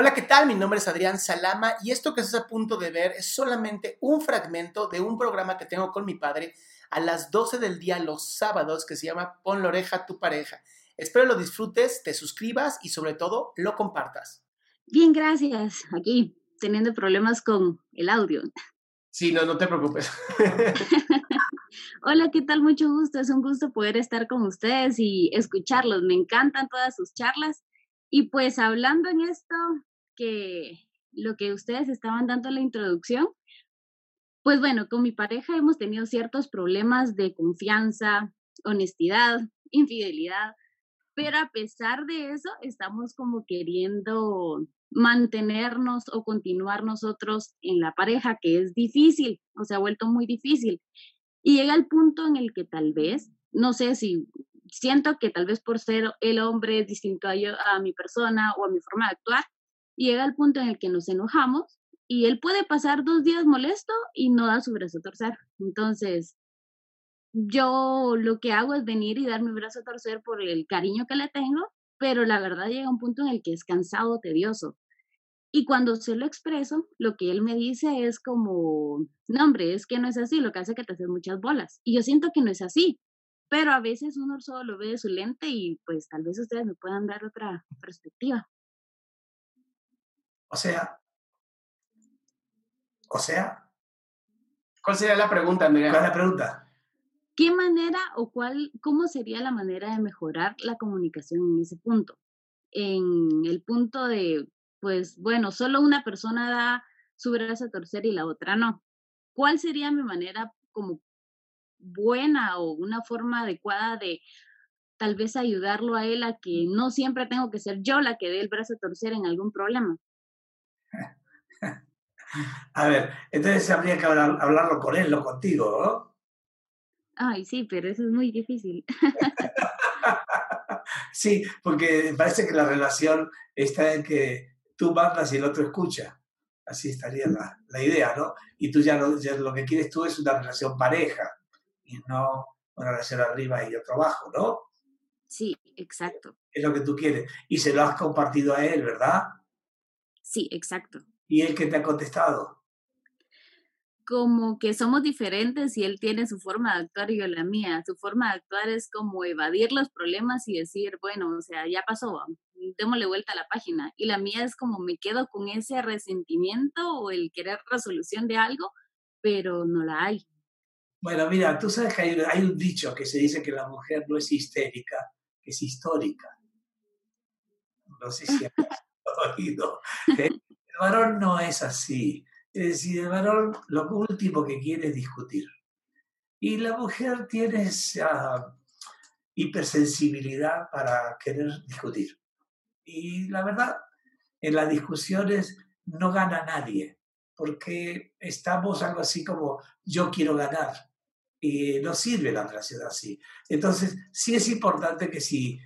Hola, ¿qué tal? Mi nombre es Adrián Salama y esto que estás a punto de ver es solamente un fragmento de un programa que tengo con mi padre a las 12 del día los sábados que se llama Pon la oreja a tu pareja. Espero lo disfrutes, te suscribas y sobre todo lo compartas. Bien, gracias. Aquí teniendo problemas con el audio. Sí, no, no te preocupes. Hola, ¿qué tal? Mucho gusto. Es un gusto poder estar con ustedes y escucharlos. Me encantan todas sus charlas. Y pues hablando en esto, que lo que ustedes estaban dando en la introducción, pues bueno, con mi pareja hemos tenido ciertos problemas de confianza, honestidad, infidelidad, pero a pesar de eso, estamos como queriendo mantenernos o continuar nosotros en la pareja, que es difícil, o se ha vuelto muy difícil. Y llega el punto en el que tal vez, no sé si siento que tal vez por ser el hombre distinto a, yo, a mi persona o a mi forma de actuar, llega el punto en el que nos enojamos y él puede pasar dos días molesto y no da su brazo a torcer. Entonces, yo lo que hago es venir y dar mi brazo a torcer por el cariño que le tengo, pero la verdad llega un punto en el que es cansado, tedioso. Y cuando se lo expreso, lo que él me dice es como, no hombre, es que no es así, lo que hace que te haces muchas bolas. Y yo siento que no es así, pero a veces uno solo lo ve de su lente y pues tal vez ustedes me puedan dar otra perspectiva. O sea, o sea, ¿cuál sería la pregunta, amiga? ¿Cuál es la pregunta? ¿Qué manera o cuál, cómo sería la manera de mejorar la comunicación en ese punto? En el punto de, pues bueno, solo una persona da su brazo a torcer y la otra no. ¿Cuál sería mi manera como buena o una forma adecuada de tal vez ayudarlo a él a que no siempre tengo que ser yo la que dé el brazo a torcer en algún problema? A ver, entonces habría que hablar- hablarlo con él, no contigo, ¿no? Ay, sí, pero eso es muy difícil. Sí, porque parece que la relación está en que tú mandas y el otro escucha. Así estaría la, la idea, ¿no? Y tú ya, ya lo que quieres tú es una relación pareja y no una relación arriba y otro abajo, ¿no? Sí, exacto. Es lo que tú quieres. Y se lo has compartido a él, ¿verdad? Sí, exacto. ¿Y él que te ha contestado? Como que somos diferentes y él tiene su forma de actuar y yo la mía. Su forma de actuar es como evadir los problemas y decir, bueno, o sea, ya pasó, démosle vuelta a la página. Y la mía es como me quedo con ese resentimiento o el querer resolución de algo, pero no la hay. Bueno, mira, tú sabes que hay, hay un dicho que se dice que la mujer no es histérica, que es histórica. No sé si oído. ¿eh? El varón no es así. Es decir, el varón lo último que quiere es discutir. Y la mujer tiene esa hipersensibilidad para querer discutir. Y la verdad, en las discusiones no gana nadie, porque estamos algo así como yo quiero ganar. Y no sirve la relación así. Entonces, sí es importante que si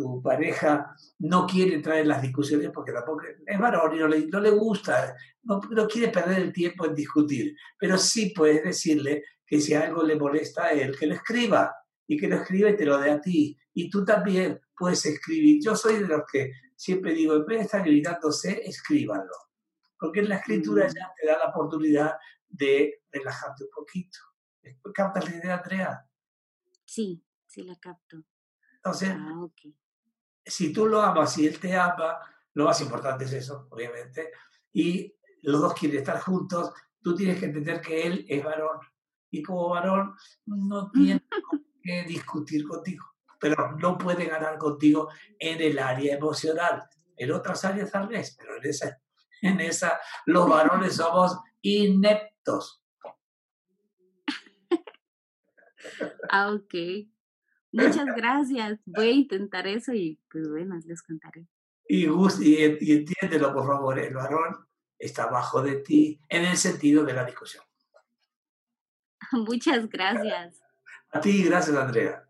tu pareja no quiere entrar en las discusiones porque tampoco es varón y no le, no le gusta, no, no quiere perder el tiempo en discutir, pero sí puedes decirle que si algo le molesta a él, que lo escriba y que lo escriba y te lo dé a ti. Y tú también puedes escribir. Yo soy de los que siempre digo, en vez de estar gritándose, escríbanlo. Porque en la escritura Mm. ya te da la oportunidad de relajarte un poquito. ¿Captas la idea, Andrea? Sí, sí la capto. Entonces, Ah, ok. Si tú lo amas y él te ama, lo más importante es eso, obviamente, y los dos quieren estar juntos, tú tienes que entender que él es varón. Y como varón no tiene qué discutir contigo, pero no puede ganar contigo en el área emocional. En otras áreas tal vez, pero en esa, en esa los varones somos ineptos. Ah, ok. Muchas gracias. Voy a intentar eso y pues bueno, les contaré. Y, y, y entiéndelo, por favor, el varón está abajo de ti en el sentido de la discusión. Muchas gracias. A ti, gracias, Andrea.